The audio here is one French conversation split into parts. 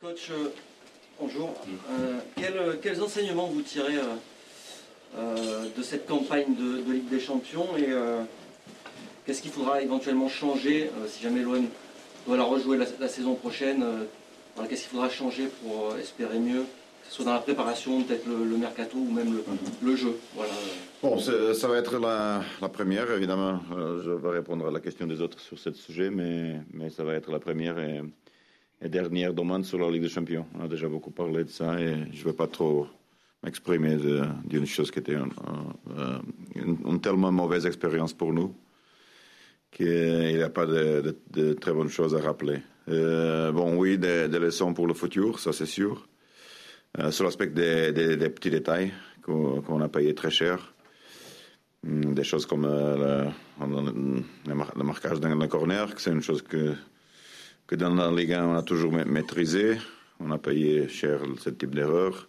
Coach, euh, bonjour. Euh, quels, quels enseignements vous tirez euh, euh, de cette campagne de, de Ligue des Champions et euh, qu'est-ce qu'il faudra éventuellement changer euh, si jamais l'OM doit la rejouer la, la saison prochaine euh, voilà, Qu'est-ce qu'il faudra changer pour euh, espérer mieux que ce soit dans la préparation, peut-être le, le mercato ou même le, le jeu. Voilà. Bon, ça va être la, la première, évidemment. Euh, je vais répondre à la question des autres sur ce sujet, mais, mais ça va être la première et, et dernière demande sur la Ligue des Champions. On a déjà beaucoup parlé de ça et je ne vais pas trop m'exprimer d'une chose qui était un- un- une, tellement mauvaise expérience pour nous qu'il n'y a pas de, très bonnes choses à rappeler. Euh, bon, oui, des, leçons pour le futur, ça c'est sûr. Euh, sur l'aspect des, petits détails qu'on a payé très cher. Hum, Des choses comme euh, le, le mar- le marquage d'un corner, c'est une chose que, que dans la Ligue 1 on a toujours ma- maîtrisé. On a payé cher ce type d'erreur.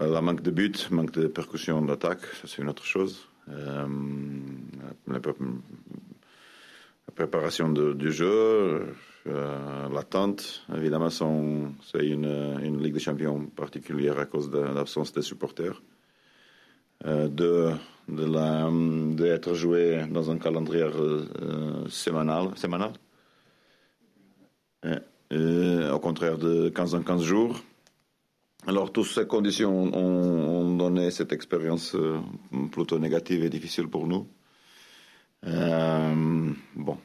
Euh, la manque de but, manque de percussion d'attaque, ça c'est une autre chose. Euh, la, pré- la préparation du jeu, euh, l'attente, évidemment, c'est une, Ligue des Champions particulière à cause de l'absence des supporters. Euh, d'être joué dans un calendrier sémanal Euh, euh, au contraire de 15 en 15 jours. Alors toutes ces conditions ont, donné cette expérience euh, plutôt négative et difficile pour nous. Euh, bon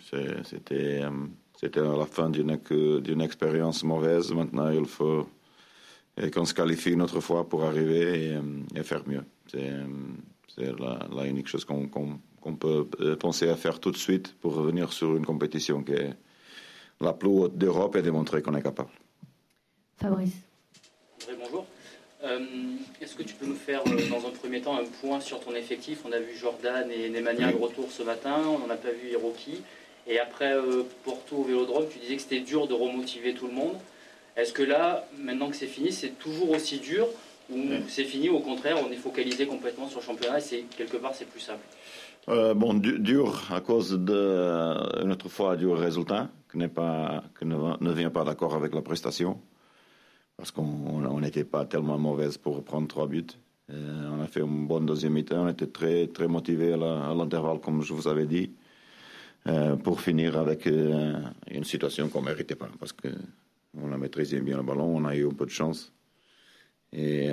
c'était la fin d'une expérience mauvaise. Maintenant il faut qu'on se qualifie une autre fois pour arriver et, faire mieux. C'est la, la unique chose qu'on peut penser à faire tout de suite pour revenir sur une compétition qui est la plus haute d'Europe et démontrer qu'on est capable. Fabrice. André, bonjour. Euh, Est-ce que tu peux nous faire, euh, dans un premier temps, un point sur ton effectif? On a vu Jordan et Nemanja de retour ce matin, on n'en a pas vu Hiroki. Et après euh, Porto au Vélodrome, tu disais que c'était dur de remotiver tout le monde. Est-ce que là, maintenant que c'est fini, c'est toujours aussi dur ou c'est fini, au contraire, on est focalisé complètement sur le championnat et c'est quelque part c'est plus simple? Euh, bon, du- dur à cause de euh, une autre fois du résultat, qui qui ne, ne vient pas d'accord avec la prestation, parce qu'on on n'était pas tellement mauvaise pour prendre trois buts. Euh, on a fait une bonne deuxième mi-temps, on était très très motivé à l'intervalle, comme je vous avais dit, pour finir avec une situation qu'on méritait pas, parce que on a maîtrisé bien le ballon, on a eu un peu de chance. Et,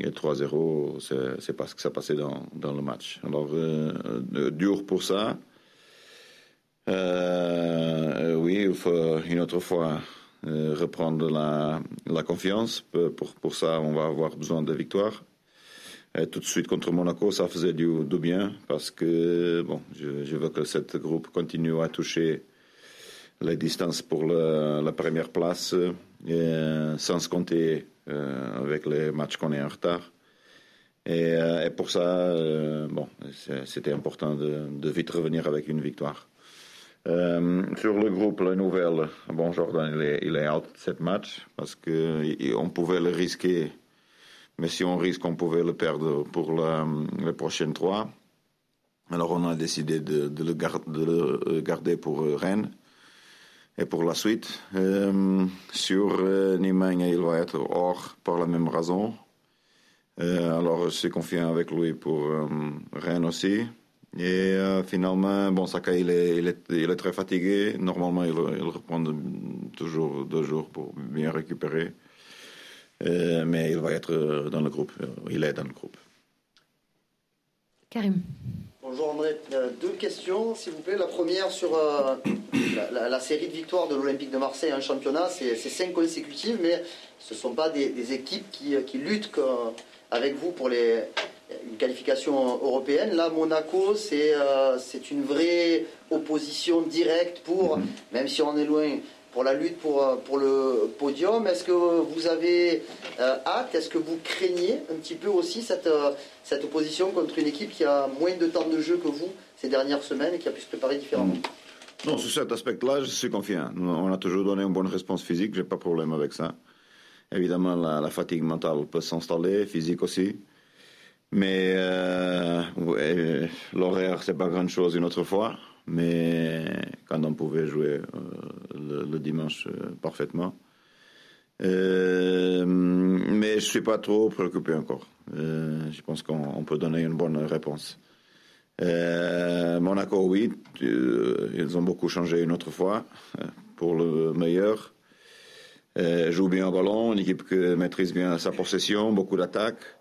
et 3-0, c'est c'est pas ce que ça passait dans, dans le match. Alors, euh, euh, dur pour ça. Euh, oui, il faut une autre fois euh, reprendre la, la confiance. Pour, pour- ça, on va avoir besoin de victoires. Tout de suite contre Monaco, ça faisait du, du bien parce que bon, je, veux que cette groupe continue à toucher les distances pour la première place, euh, sans se compter euh, avec les matchs qu'on est en retard. Et, euh, pour ça, euh, bon, c'était important de, vite revenir avec une victoire. Euh, sur le groupe, la nouvelle, bon, Jordan, il est, il out de cette match parce que i- on pouvait le risquer, mais si on risque, on pouvait le perdre pour les prochaines trois. Alors on a décidé de, le, gar- de le garder pour euh, Rennes. Et pour la suite, euh, sur euh, il va être hors par la même raison. Euh, alors je suis confiant avec lui pour euh, Rennes aussi. Et finalement, bon, Saka, il est, très fatigué. Normalement, il, il reprend toujours deux jours pour bien récupérer. Mais il va être dans le groupe. Il est dans le groupe. Karim. Bonjour André, Euh, deux questions s'il vous plaît. La première sur euh, la, série de victoires de l'Olympique de Marseille en championnat, c'est cinq consécutives, mais ce ne sont pas des, équipes qui, qui luttent avec vous pour les, une qualification européenne. Là, Monaco, c'est euh, une vraie opposition directe pour, même si on est loin, pour la lutte pour, euh, pour le podium. Est-ce que vous avez euh, hâte? Est-ce que vous craignez un petit peu aussi cette, euh, cette opposition contre une équipe qui a moins de temps de jeu que vous ces dernières semaines et qui a pu se préparer différemment? Non, sur cet aspect-là, je suis confiant. On a toujours donné une bonne réponse physique, j'ai pas de problème avec ça. Évidemment, la, fatigue mentale peut s'installer, physique aussi. Mais euh, ouais, l'horaire, pas grand-chose une autre fois. Mais quand on pouvait jouer euh, le, dimanche parfaitement. mais je suis pas trop préoccupé encore. je pense qu'on peut donner une bonne réponse. Monaco, oui, ils ont beaucoup changé une autre fois pour le meilleur. joue bien au ballon, une équipe qui maîtrise bien sa possession, beaucoup d'attaques.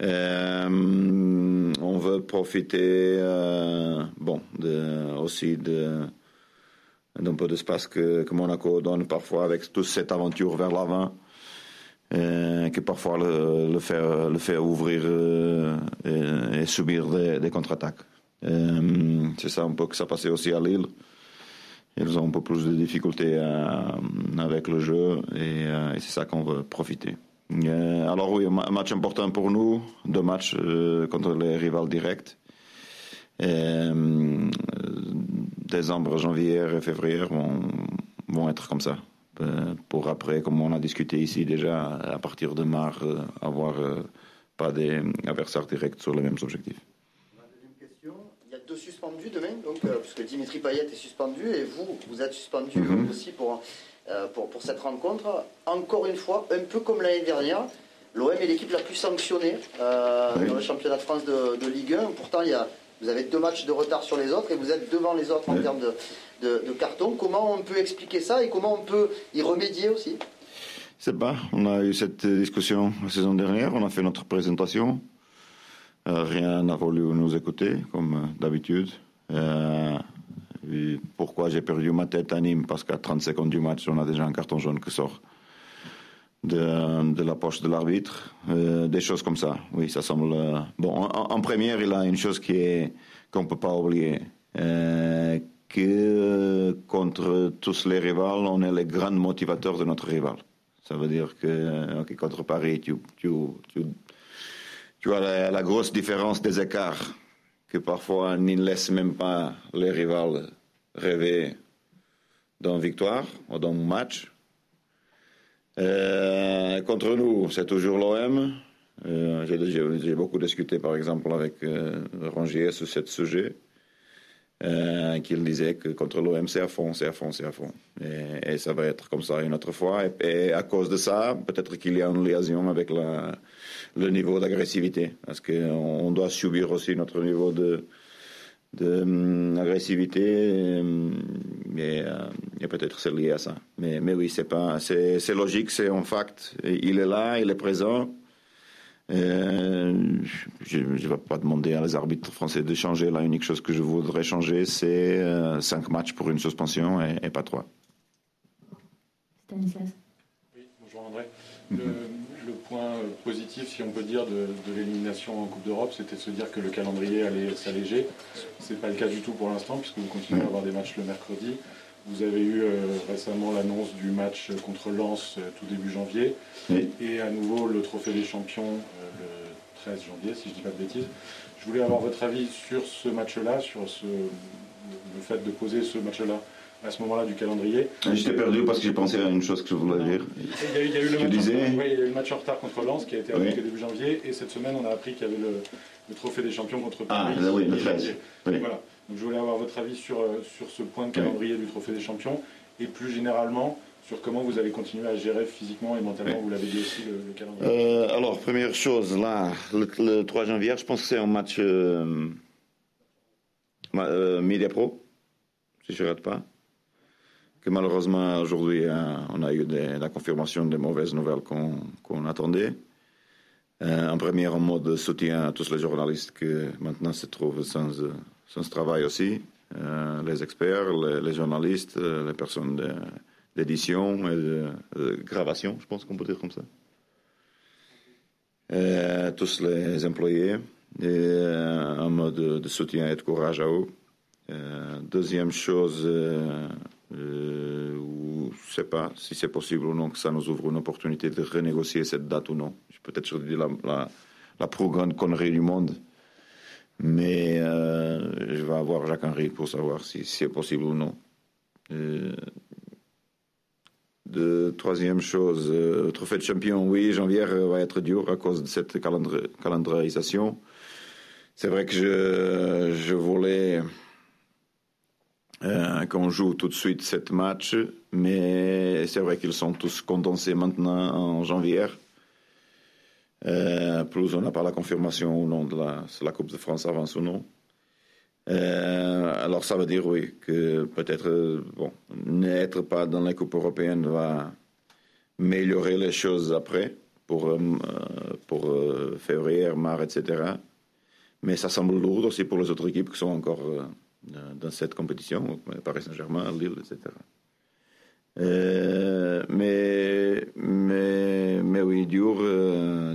Euh, on veut profiter euh, bon, aussi d'un peu d'espace que, que, Monaco donne parfois avec toute cette aventure vers l'avant, euh, qui parfois le, le, fait, ouvrir euh, et, subir des, contre-attaques. C'est ça un peu que ça passait aussi à Lille. Ils ont un peu plus de difficultés avec le jeu et c'est ça qu'on veut profiter. Euh, alors oui, un match important pour nous, deux matchs euh, contre les rivales directs. Euh, décembre, janvier et février vont, vont être comme ça. pour après, comme on a discuté ici déjà, à partir de mars, avoir pas des adversaires directs sur les mêmes objectifs. question. Il y a deux suspendus demain, donc, puisque Dimitri Payet est suspendu et vous, vous êtes suspendu mm-hmm. aussi pour pour, pour, cette rencontre. Encore une fois, un peu comme l'année dernière, l'OM est l'équipe la plus sanctionnée euh, dans le championnat de France de, de, Ligue 1. Pourtant, il y a, vous avez deux matchs de retard sur les autres et vous êtes devant les autres en termes de, de, de cartons. Comment on peut expliquer ça et comment on peut y remédier aussi? Je sais pas. On a eu cette discussion la saison dernière. On a fait notre présentation. Euh, rien n'a voulu nous écouter, comme euh, d'habitude. Euh, pourquoi j'ai perdu ma tête à Nîmes? Parce qu'à 30 secondes du match, on a déjà un carton jaune qui sort de, la poche de l'arbitre. Euh, des choses comme ça. Oui, ça semble. Euh, bon, en, première, il a une chose qui est qu'on peut pas oublier. Euh, que contre tous les rivals, on est les grands motivateurs de notre rival. Ça veut dire que contre Paris, tu, tu, tu, tu as la, grosse différence des écarts que parfois ne laisse même pas les rivales rêver d'une victoire ou d'un match. Euh, contre nous, c'est toujours l'OM. Euh, J'ai beaucoup discuté, par exemple, avec euh, Rongier sur ce sujet. Qu'il disait que contre l'OM, c'est à fond, c'est à fond, c'est à fond. Et, ça va être comme ça une autre fois. Et, à cause de ça, peut-être qu'il y a une liaison avec le niveau d'agressivité. Parce qu'on doit subir aussi notre niveau de, d'agressivité, de, hum, mais euh, peut-être c'est lié à ça. Mais, mais oui, c'est pas, c'est, c'est logique, c'est un fact. Il est là, il est présent. Euh, je ne vais pas demander à les arbitres français de changer. La unique chose que je voudrais changer, c'est euh, cinq matchs pour une suspension et, et pas trois. Stanislas. Oui, bonjour André. Le, point positif, si on peut dire, de, de l'élimination en Coupe d'Europe, c'était de se dire que le calendrier allait s'alléger. Ce n'est pas le cas du tout pour l'instant, puisque vous continuez à avoir des matchs le mercredi. Vous avez eu euh, récemment l'annonce du match contre Lens euh, tout début janvier. Oui. Et à nouveau le Trophée des Champions euh, le 13 janvier, si je ne dis pas de bêtises. Je voulais avoir votre avis sur ce match-là, sur ce, le fait de poser ce match-là à ce moment-là du calendrier. J'étais perdu parce que j'ai pensé à une chose que je voulais dire. Il y, a, il y a eu le match disais... en, oui, il y a eu le match en retard contre Lens qui a été arrêté oui. début janvier. Et cette semaine, on a appris qu'il y avait le, le, Trophée des Champions contre Paris. Ah, oui, le 13. Oui. Voilà. Donc, je voulais avoir votre avis sur, sur ce point de calendrier du Trophée des Champions et plus généralement sur comment vous allez continuer à gérer physiquement et mentalement, vous l'avez dit aussi, le, le calendrier. Euh, alors, première chose, là, le, le, 3 janvier, je pense que c'est un match euh, euh, Media Pro, si je ne rate pas. Que malheureusement, aujourd'hui, on a eu la confirmation des mauvaises nouvelles qu'on qu attendait. Euh, en premier, en mode soutien à tous les journalistes qui maintenant se trouvent sans, sans travail aussi. Euh, les experts, les, journalistes, euh, les personnes d'édition et de, gravation, je pense qu'on peut dire comme ça. Tous les employés, et un mode de, de, soutien et de courage à eux. deuxième chose, euh, où je ne sais pas si c'est possible ou non que ça nous ouvre une opportunité de renégocier cette date ou non. Peut-être je dis la, la, plus grande connerie du monde. Mais euh, je vais avoir Jacques Henry pour savoir si, c'est possible ou non. Euh, de troisième chose, trophée de champion, oui, janvier va être dur à cause de cette calendri calendarisation. C'est vrai que je, je voulais qu'on joue tout de suite sept matchs, mais c'est vrai qu'ils sont tous condensés maintenant en janvier. plus on n'a pas la confirmation ou non de la, Coupe de France avance ou non. Euh, alors ça veut dire oui que peut-être bon n'être pas dans la Coupe européenne va améliorer les choses après pour euh, pour euh, février, mars, etc. Mais ça semble lourd aussi pour les autres équipes qui sont encore dans cette compétition, Paris Saint-Germain, Lille, etc. mais, mais, mais oui, dur,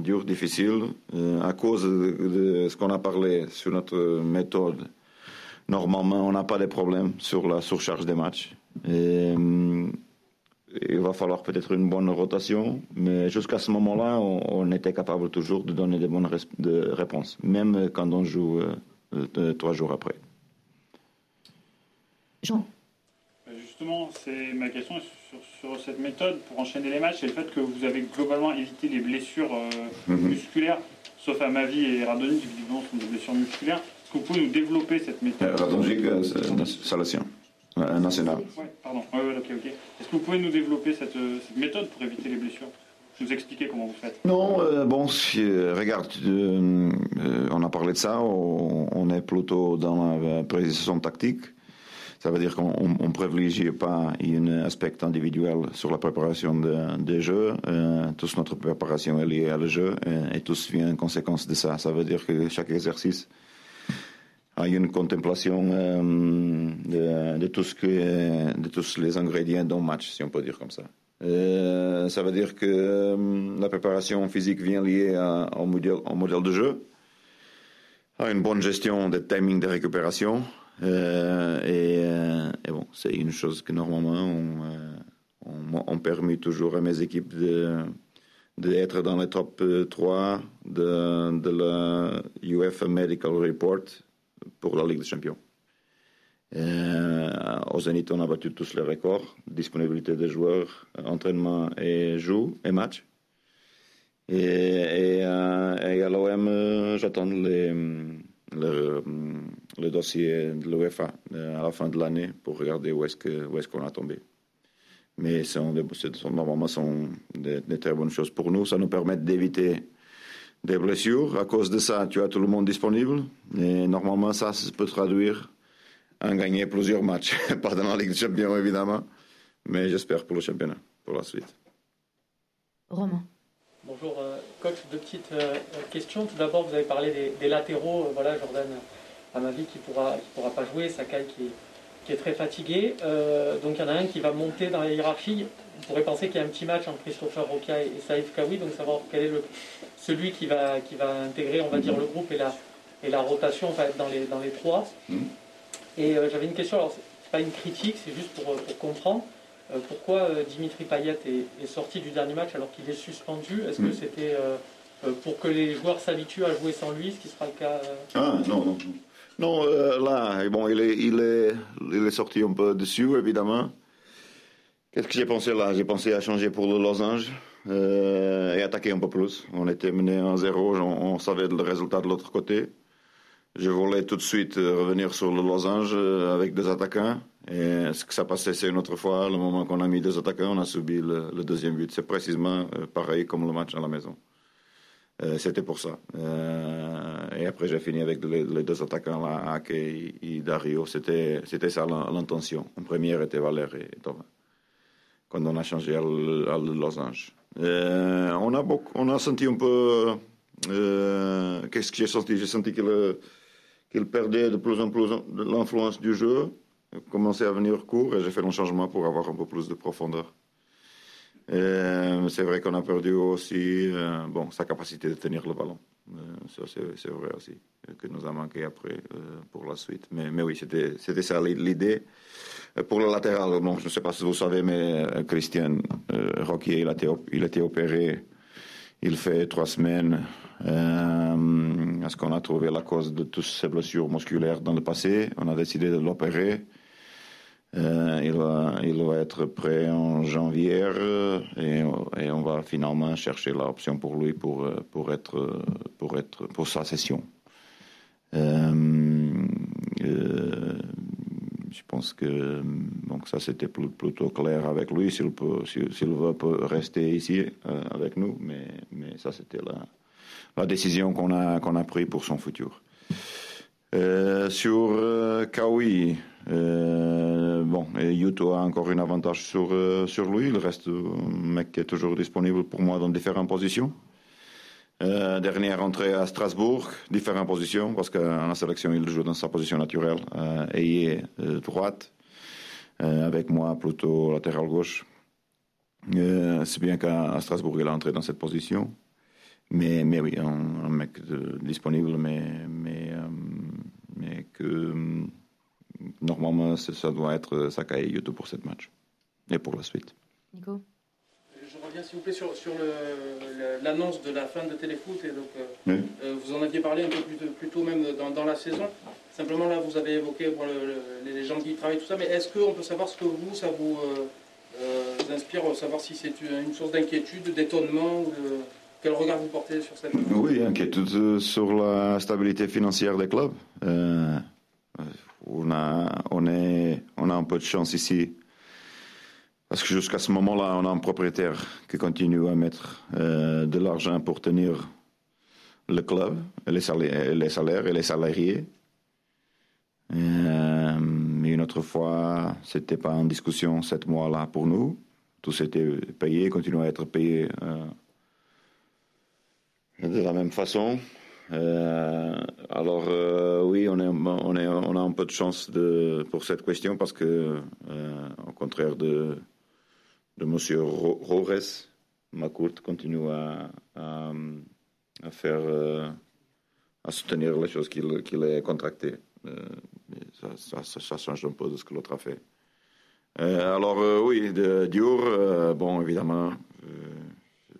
dur difficile, à cause de ce qu'on a parlé sur notre méthode normalement, on n'a pas de problème sur la surcharge des matchs. Euh, il va falloir peut-être une bonne rotation, mais jusqu'à ce moment-là, on, était capable toujours de donner des bonnes réponses, même quand on joue euh, trois jours après. Jean Justement, c'est ma question sur, cette méthode pour enchaîner les matchs, c'est le fait que vous avez globalement évité les blessures euh, mhm. musculaires, sauf à Mavi et Radoni, qui évidemment sont des blessures musculaires vous pouvez nous développer cette méthode? Euh, salation euh, nationale. Oui, pardon. ok, ok. Est-ce que vous pouvez nous développer cette, euh, méthode pour éviter les blessures? Je vous expliquer comment vous faites. Non, bon, regarde, on a parlé de ça, on, est plutôt dans la précision tactique. Ça veut dire qu'on ne privilégie pas un aspect individuel sur la préparation des jeux. toute notre préparation est liée à le jeu et, et tout vient en conséquence de ça. Ça veut dire que chaque exercice a une contemplation euh, de, de tous les ingrédients d'un match, si on peut dire comme ça. Euh, ça veut dire que euh, la préparation physique vient liée au, modèle, au modèle de jeu, à une bonne gestion des timing de récupération. Et, bon, c'est une chose que normalement on, on, permet toujours à mes équipes de d'être dans le top 3 de, de la UEFA Medical Report pour la Ligue des Champions. Euh, au Zénith, on a battu tous les records, disponibilité des joueurs, entraînement et joue et match. Et, et, euh, à l'OM, euh, j'attends les, le, dossier de l'UEFA à la fin de l'année pour regarder où est-ce qu'on a tombé. Mais ce sont, normalement sont des, des, très bonnes choses pour nous. Ça nous permet d'éviter des blessures. À cause de ça, tu as tout le monde disponible. Et normalement, ça, ça peut traduire en gagner plusieurs matchs. Pas dans la Ligue des Champions, évidemment, mais j'espère pour le championnat, pour la suite. Romain. Bonjour, euh, coach. Deux petites euh, questions. Tout d'abord, vous avez parlé des, latéraux. Euh, voilà, Jordan Amavi qui ne pourra, qui pourra pas jouer, Sakai qui, qui est très fatigué. donc, il y en a un qui va monter dans la hiérarchie on pourrait penser qu'il y a un petit match entre Christopher Roca et Saïf Kawi, donc savoir quel est le, celui qui va, qui va intégrer, on va dire, le groupe et la, et la rotation va être dans les, dans les trois. Mm. Et euh, j'avais une question, alors c'est pas une critique, c'est juste pour, pour comprendre. Euh, pourquoi euh, Dimitri Payet est, sorti du dernier match alors qu'il est suspendu? Est-ce que mm. c'était pour que les joueurs s'habituent à jouer sans lui, ce qui sera le cas Ah non, non. Non, là, bon, il est, il, est, il est sorti un peu dessus, évidemment. Qu'est-ce que j'ai pensé là? J'ai pensé à changer pour le losange euh, et attaquer un peu plus. On était mené en zéro, on, savait le résultat de l'autre côté. Je voulais tout de suite euh, revenir sur le losange euh, avec deux attaquants. Ce que ça passait, c'est une autre fois. Le moment qu'on a mis deux attaquants, on a subi le, deuxième but. C'est précisément pareil comme le match à la maison. C'était pour ça. et après, j'ai fini avec les, deux attaquants, là, Ake et, Dario. C'était ça l'intention. En première était Valère et Thomas quand on a changé à, Los euh, on, a on a senti un peu. Euh, qu'est-ce que j'ai senti? J'ai senti qu'il perdait de plus en plus l'influence du jeu, commençait à venir court et j'ai fait un changement pour avoir un peu plus de profondeur. Euh, c'est vrai qu'on a perdu aussi bon, sa capacité de tenir le ballon. ça, c'est vrai aussi, que nous a manqué après pour la suite. Mais, oui, c'était ça l'idée. Pour le latéral, bon, je ne sais pas si vous savez, mais euh, Christian euh, Roquier, il a été opéré. Il fait trois semaines. Euh, Est-ce qu'on a trouvé la cause de toutes ces blessures musculaires dans le passé? On a décidé de l'opérer. Euh, il, va, être prêt en janvier et, et on va finalement chercher l'option pour lui pour, pour, être, pour, être, pour sa session. Euh, pense que donc ça c'était plutôt clair avec lui s'il peut, s'il veut peut rester ici avec nous, mais, mais ça c'était la, la décision qu'on a a pris pour son futur. sur Kawi, bon, Yuto a encore un avantage sur sur lui. Le reste, mec est toujours disponible pour moi dans différentes positions. Euh, dernière entrée à Strasbourg, différentes positions, parce qu'en la sélection, il joue dans sa position naturelle, euh, ailier euh, droite, avec moi plutôt latéral gauche. C'est bien qu'à Strasbourg, il a entré dans cette position. Mais, mais oui, un, mec disponible, mais, mais, mais que normalement, ça doit être Sakai Yuto pour cette match et pour la suite. Nico? S'il vous plaît, sur, l'annonce de la fin de Téléfoot. Et donc, euh, euh, vous en aviez parlé un peu plus, tôt même dans, la saison. Simplement, là, vous avez évoqué les gens qui y travaillent, tout ça. Mais est-ce qu'on peut savoir ce que vous, ça vous euh, inspire, savoir si c'est une source d'inquiétude, d'étonnement ou Quel regard vous portez sur cette Oui, inquiétude sur la stabilité financière des clubs. on, a, on, est, on a un peu de chance ici parce que jusqu'à ce moment-là, on a un propriétaire qui continue à mettre euh, de l'argent pour tenir le club, les salaires, les salaires et les salariés. Euh, mais une autre fois, c'était pas en discussion sept mois-là pour nous. Tout s'était payé, continue à être payé euh, de la même façon. alors oui, on, a un peu de chance pour cette question parce que, au contraire de de M. Rores, Macourt continue à, faire, euh, à soutenir les choses qu'il qu a contractées. Euh, ça, change un peu de ce que l'autre a fait. Euh, alors oui, de Dior, bon évidemment,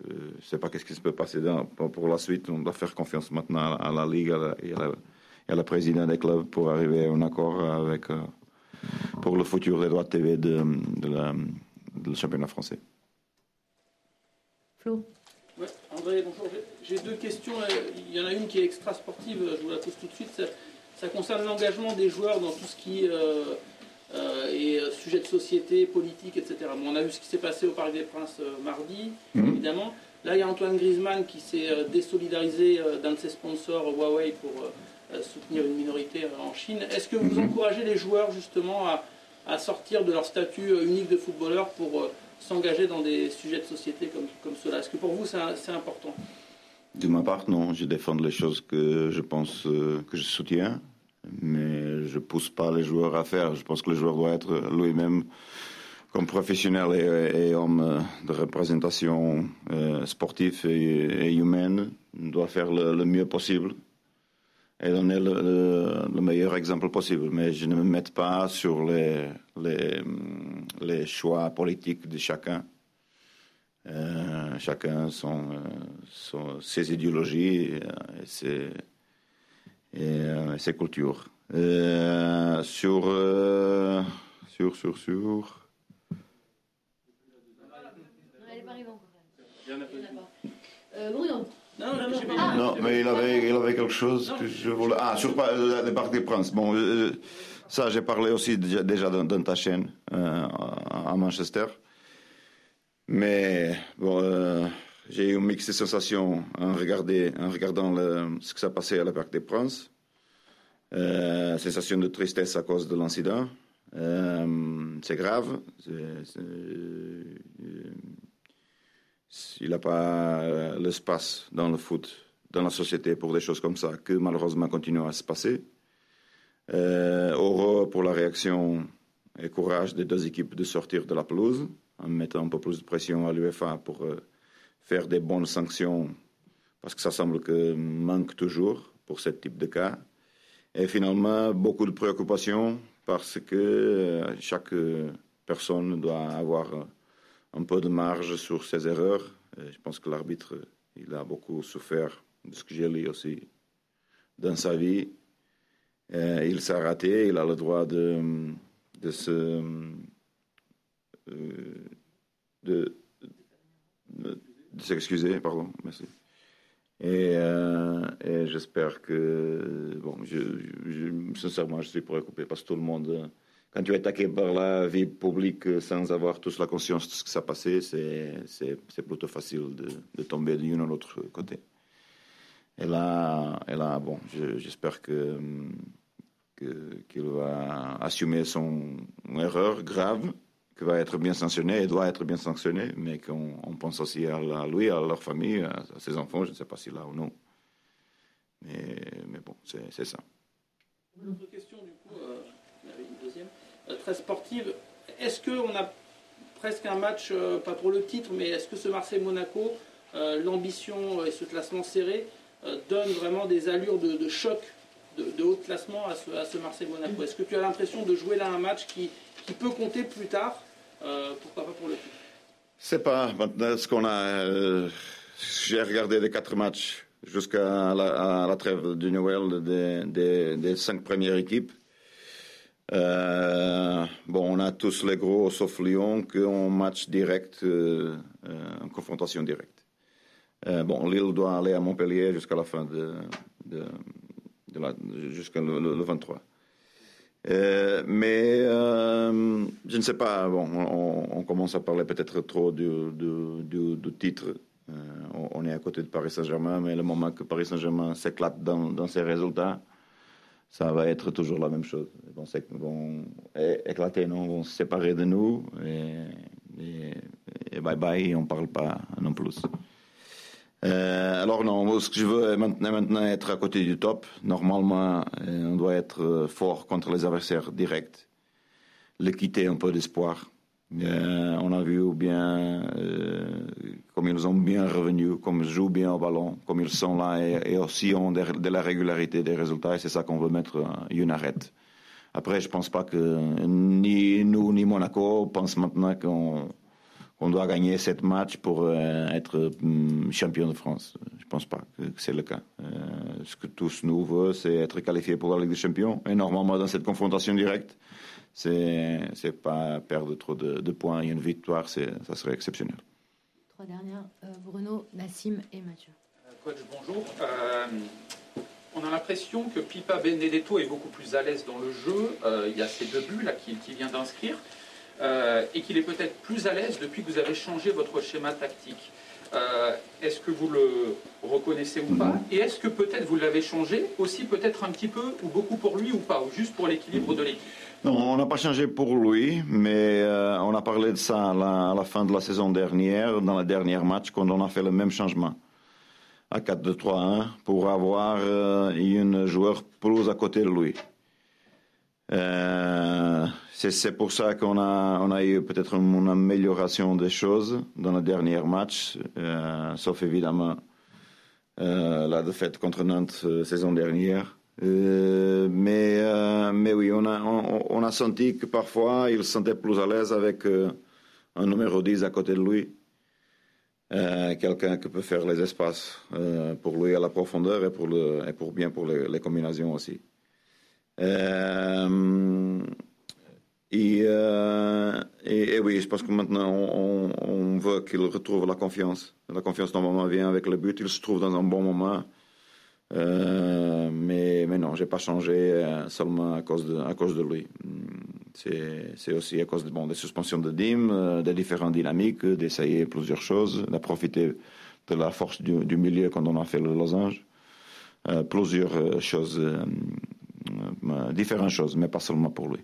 je ne sais pas qu'est-ce qui se peut passer dans, pour la suite. On doit faire confiance maintenant à la Ligue et à la, la présidente des clubs pour arriver à un accord avec, pour le futur des droits TV de, de la le championnat français. Flo André, bonjour. J'ai deux questions. Il y en a une qui est extra sportive, je vous la pose tout de suite. Ça, concerne l'engagement des joueurs dans tout ce qui euh, euh, est sujet de société, politique, etc. on a vu ce qui s'est passé au Parc des Princes euh, mardi, mhm. évidemment. Là, il y a Antoine Griezmann qui s'est désolidarisé d'un de ses sponsors, Huawei, pour soutenir une minorité en Chine. Est-ce que vous mhm. encouragez les joueurs justement à, à sortir de leur statut euh, unique de footballeur pour euh, s'engager dans des sujets de société comme, comme cela? Est-ce que pour vous c'est important? De ma part, non. Je défends les choses que je pense euh, que je soutiens, mais je pousse pas les joueurs à faire. Je pense que le joueur doit être lui-même comme professionnel et, homme de représentation sportive et, humaine, doit faire le mieux possible et donner le, le, meilleur exemple possible. Mais je ne me mets pas sur les, choix politiques de chacun. Euh, chacun son, son, ses idéologies et, ses, et, ses cultures. Euh, sur, euh, sur, sur, sur. Bruno. Non, non, mais il avait, il avait quelque chose que je voulais. Ah, sur le Parc des Princes. Bon, euh, ça, j'ai parlé aussi déjà, dans, ta chaîne euh, à Manchester. Mais bon, euh, j'ai eu une mixte sensation en, en regardant le, ce qui s'est passé à la Parc des Princes. sensation de tristesse à cause de l'incident. c'est grave. c'est il n'a pas euh, l'espace dans le foot, dans la société pour des choses comme ça, que malheureusement continuent à se passer. Euh, heureux pour la réaction et courage des deux équipes de sortir de la pelouse, en mettant un peu plus de pression à l'UEFA pour euh, faire des bonnes sanctions, parce que ça semble que manque toujours pour ce type de cas. Et finalement, beaucoup de préoccupations, parce que chaque personne doit avoir un peu de marge sur ses erreurs. je pense que l'arbitre, il a beaucoup souffert de ce que j'ai lu aussi dans sa vie. il s'est raté, il a le droit de, de se. Euh, de, de, s'excuser, pardon, merci. Et, euh, et j'espère que, bon, je, je, sincèrement, je suis préoccupé parce que tout le monde quand tu es attaqué par la vie publique sans avoir tous la conscience de ce qui s'est passé, c'est plutôt facile de, de tomber d'un ou l'autre côté. Et là, et là bon, j'espère que qu'il va assumer son erreur grave, qu'il va être bien sanctionné et doit être bien sanctionné, mais qu'on pense aussi à, lui, à leur famille, à, ses enfants, je ne sais pas s'il là ou non. Mais, bon, c'est ça. Une autre question, du coup, euh, une deuxième, euh, très sportive. Est-ce qu'on a presque un match, euh, pas pour le titre, mais est-ce que ce Marseille-Monaco, l'ambition et ce classement serré, donne vraiment des allures de, choc de, haut classement à ce, Marseille-Monaco? Est-ce que tu as l'impression de jouer là un match qui, qui peut compter plus tard, pourquoi pas pour le C'est pas ce qu'on a. J'ai regardé les quatre matchs jusqu'à la, trêve du Noël des, cinq premières équipes. Euh, bon, on a tous les gros, sauf Lyon, qui ont match direct, euh, en confrontation directe. Euh, bon, Lille doit aller à Montpellier jusqu'à la fin de, de, jusqu'à le, 23. Mais je ne sais pas, bon, on, commence à parler peut-être trop du, du, du titre euh, on est à côté de Paris Saint-Germain, mais le moment que Paris Saint-Germain s'éclate dans, ses résultats, ça va être toujours la même chose. Ils vont, éclater, non, vont se séparer de nous et, bye bye, on ne parle pas non plus. Euh, alors non, ce que je veux maintenant, maintenant, être à côté du top. Normalement, euh, on doit être fort contre les adversaires directs, les quitter un peu d'espoir. Euh, on a vu bien euh, comme ils ont bien revenu, comme ils jouent bien au ballon, comme ils sont là et, aussi ont de, la régularité des résultats. C'est ça qu'on veut mettre euh, une arrête. Après, je pense pas que ni nous ni Monaco pensent maintenant qu'on doit gagner cette match pour être hum, champion de France. Je pense pas que, c'est le cas. ce que tous nous veulent, c'est être qualifiés pour la Ligue des Champions. Et normalement, dans cette confrontation directe, c'est c'est pas perdre trop de, points et une victoire, ça serait exceptionnel. Trois dernières, euh, Bruno, Nassim et Mathieu. Euh, coach, bonjour? Euh, on a l'impression que Pipa Benedetto est beaucoup plus à l'aise dans le jeu. il y a ces deux buts là qu'il vient d'inscrire. Et qu'il est peut-être plus à l'aise depuis que vous avez changé votre schéma tactique. est-ce que vous le reconnaissez ou pas Et est-ce que peut-être vous l'avez changé aussi peut-être un petit peu ou beaucoup pour lui ou pas, ou juste pour l'équilibre de l'équipe non, on n'a pas changé pour lui, mais euh, on a parlé de ça à la, fin de la saison dernière, dans le dernier match, quand on a fait le même changement à 4-2-3-1 pour avoir euh, une joueur plus à côté de lui. Euh, c'est pour ça qu'on a, eu peut-être une amélioration des choses dans le dernier match, sauf évidemment la défaite contre Nantes saison dernière. Euh, mais, euh, oui, on a, senti que parfois il se sentait plus à l'aise avec euh, un numéro 10 à côté de lui. Quelqu'un qui peut faire les espaces pour lui à la profondeur et pour bien pour les, combinaisons aussi. Et, et, oui, je pense que maintenant on, on veut qu'il retrouve la confiance. La confiance normalement vient avec le but. Il se trouve dans un bon moment. Euh, mais, mais non, j'ai pas changé euh, seulement à cause de, à cause de lui. C'est aussi à cause de, bon, des suspensions de DIM, euh, des différentes dynamiques, d'essayer plusieurs choses, de profiter de la force du, milieu quand on a fait le losange. plusieurs choses, différentes choses, mais pas seulement pour lui.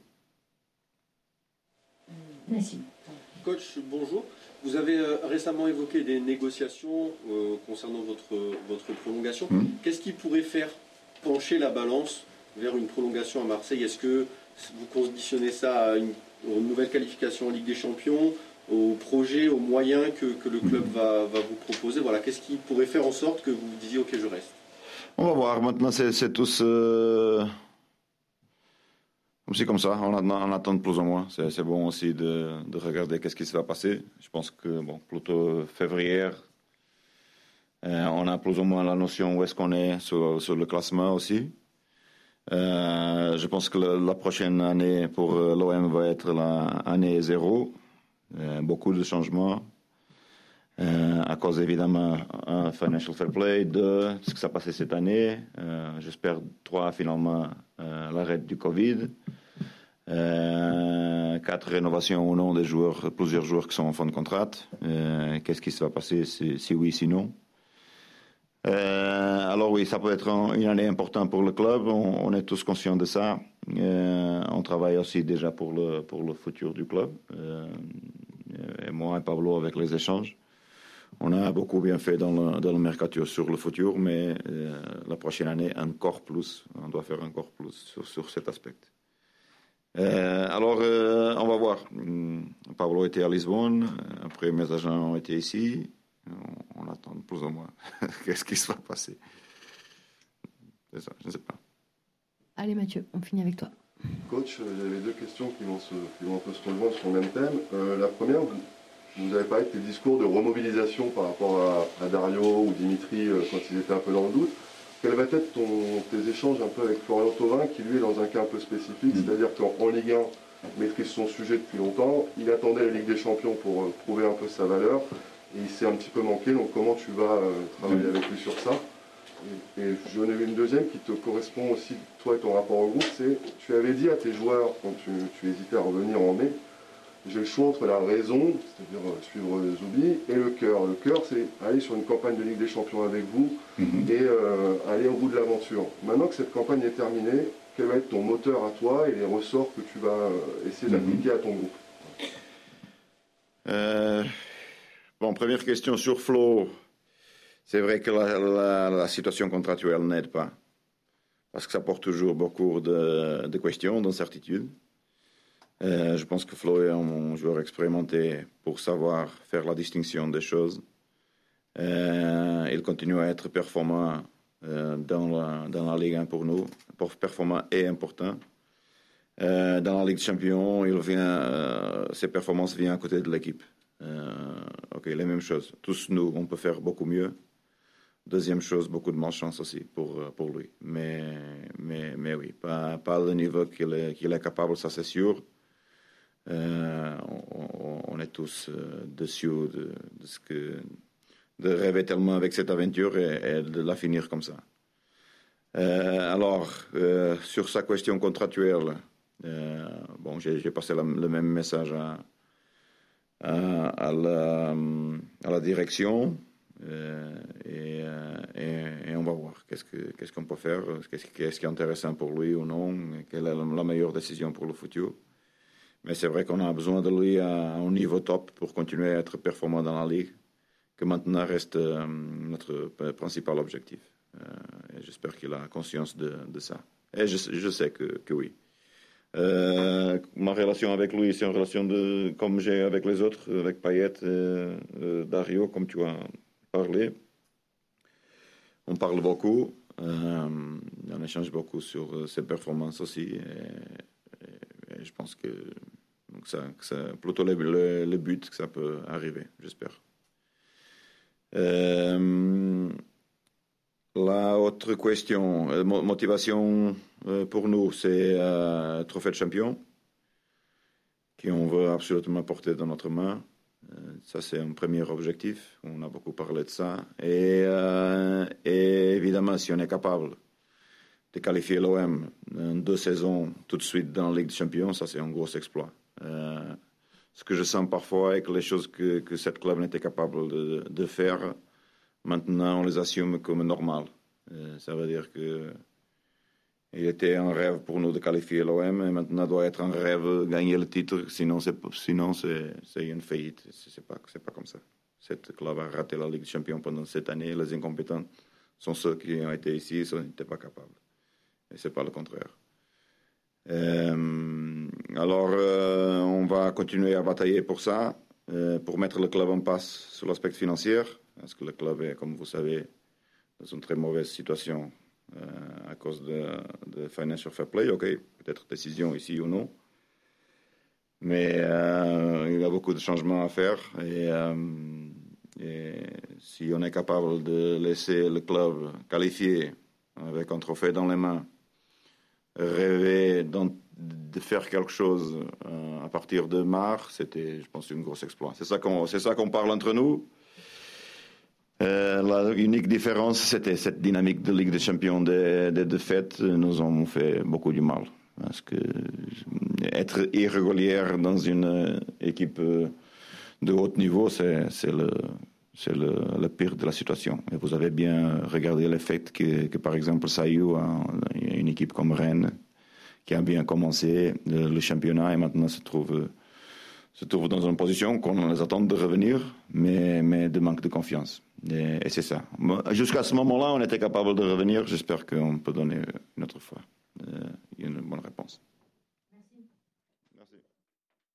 Merci. Coach, bonjour. Vous avez euh, récemment évoqué des négociations euh, concernant votre, votre prolongation. Hmm. Qu'est-ce qui pourrait faire pencher la balance vers une prolongation à Marseille? Est-ce que vous conditionnez ça à une, nouvelle qualification en Ligue des Champions, au projet, aux moyens que, le club hmm. va, vous proposer? Voilà, qu'est-ce qui pourrait faire en sorte que vous vous disiez OK, je reste? On va voir. Maintenant, c'est tous. Euh, c'est comme ça, on, attend plus ou moins. C'est bon aussi de, regarder qu'est-ce qui se va passer. Je pense que, plutôt février, euh, on a plus ou moins la notion où est-ce qu'on est sur, le classement aussi. Euh, je pense que la prochaine année pour euh, l'OM va être l'année zéro. beaucoup de changements. à cause évidemment un financial fair play, de ce qui s'est passé cette année. J'espère trois finalement l'arrêt du Covid. Quatre rénovations ou non des joueurs, plusieurs joueurs qui sont en fin de contrat. Qu'est-ce qui se va passer si, oui, si non? Alors oui, ça peut être une année importante pour le club, on, est tous conscients de ça. on travaille aussi déjà pour le, pour le futur du club. et moi et Pablo avec les échanges. On a beaucoup bien fait dans le, dans le mercature sur le futur, mais euh, la prochaine année, encore plus. On doit faire encore plus sur, sur cet aspect. Euh, alors, euh, on va voir. Hmm, Pablo était à Lisbonne, après mes agents ont été ici. On, on attend plus ou moins qu'est-ce qui se va passer? C'est ça, je ne sais pas. Allez Mathieu, on finit avec toi. Coach, j'avais deux questions qui vont, se, qui vont un peu se rejoindre sur le même thème. la première, vous avez parlé de tes discours de remobilisation par rapport à, Dario ou Dimitri euh, quand ils étaient un peu dans le doute. Quels va être ton, tes échanges un peu avec Florian Thauvin, qui lui est dans un cas un peu spécifique, mm. c'est-à-dire qu'en Ligue 1, maîtrise son sujet depuis longtemps, il attendait la Ligue des Champions pour euh, prouver un peu sa valeur, et il s'est un petit peu manqué, donc comment tu vas euh, travailler mm. avec lui sur ça? Et, j'en ai une deuxième qui te correspond aussi, toi et ton rapport au groupe, c'est tu avais dit à tes joueurs, quand tu, tu hésitais à revenir en mai, j'ai le choix entre la raison, c'est-à-dire euh, suivre Zoubi, et le cœur. Le cœur, c'est aller sur une campagne de Ligue des Champions avec vous mhm. et euh, aller au bout de l'aventure. Maintenant que cette campagne est terminée, quel va être ton moteur à toi et les ressorts que tu vas euh, essayer d'appliquer mhm. à ton groupe? Bon, première question sur Flo. C'est vrai que la, situation contractuelle n'aide pas. Parce que ça porte toujours beaucoup de, de questions, d'incertitudes. Euh, je pense que Flo est un joueur expérimenté pour savoir faire la distinction des choses. Euh, il continue à être performant euh, dans, la, dans la Ligue 1 pour nous, performant et important. dans la Ligue des Champions, il vient, ses performances viennent à côté de l'équipe. ok, les mêmes choses. Tous nous, on peut faire beaucoup mieux. Deuxième chose, beaucoup de malchance aussi pour, pour lui. Mais, mais, mais oui, pas, pas le niveau qu'il est, qu'il est capable, ça c'est sûr. Euh, on, est tous euh, dessus de, ce que, de rêver tellement avec cette aventure et, de la finir comme ça. Euh, alors, sur sa question contractuelle, bon, j'ai passé le même message à, la, direction et, on va voir qu'est-ce qu'on peut faire, qu'est-ce qui est intéressant pour lui ou non, quelle est la meilleure décision pour le futur. Mais c'est vrai qu'on a besoin de lui à un niveau top pour continuer à être performant dans la ligue, que maintenant reste euh, notre principal objectif. Euh, j'espère qu'il a conscience de, ça. Et je, sais que, oui. Euh, ma relation avec lui, c'est une relation de, comme j'ai avec les autres, avec Payet, Dario, comme tu as parlé. On parle beaucoup, on échange beaucoup sur ses performances aussi. Je pense que donc ça, plutôt le, but que ça peut arriver, j'espère. Euh, la autre question, euh, motivation euh, pour nous, c'est le trophée de champion qu'on veut absolument porter dans notre main. Ça, c'est un premier objectif. On a beaucoup parlé de ça. Et, et évidemment, si on est capable de qualifier l'OM en deux saisons tout de suite dans la Ligue des Champions, ça c'est un gros exploit. Euh, ce que je sens parfois est que les choses que, que cette club n'était capable de, de, faire, maintenant on les assume comme normales. Euh, ça veut dire que il était un rêve pour nous de qualifier l'OM et maintenant doit être un rêve de gagner le titre, sinon c'est sinon c'est une faillite. C'est pas c'est pas comme ça. Cette club a raté la Ligue des Champions pendant cette année. Les incompétents sont ceux qui ont été ici, ils n'étaient pas capables. Et c'est pas le contraire. Euh, alors, euh, on va continuer à batailler pour ça, euh, pour mettre le club en passe sur l'aspect financier, parce que le club est, comme vous savez, dans une très mauvaise situation à cause de, de, Financial Fair Play. Ok, peut-être décision ici ou non. Mais il y a beaucoup de changements à faire et, et, si on est capable de laisser le club qualifié avec un trophée dans les mains rêver de faire quelque chose euh, à partir de mars, c'était, je pense, une grosse exploit. C'est ça qu'on, c'est ça qu'on parle entre nous. Euh, la unique différence, c'était cette dynamique de Ligue des Champions des, défaites nous ont fait beaucoup du mal. Parce que être irrégulière dans une équipe de haut niveau, c'est le, c'est le, pire de la situation. Et vous avez bien regardé le fait que, que par exemple, Sayou a une équipe comme Rennes qui a bien commencé le, championnat et maintenant se trouve, se trouve dans une position qu'on les attend de revenir, mais, mais de manque de confiance. Et, et c'est ça. Jusqu'à ce moment-là, on était capable de revenir. J'espère qu'on peut donner une autre fois euh, une bonne réponse.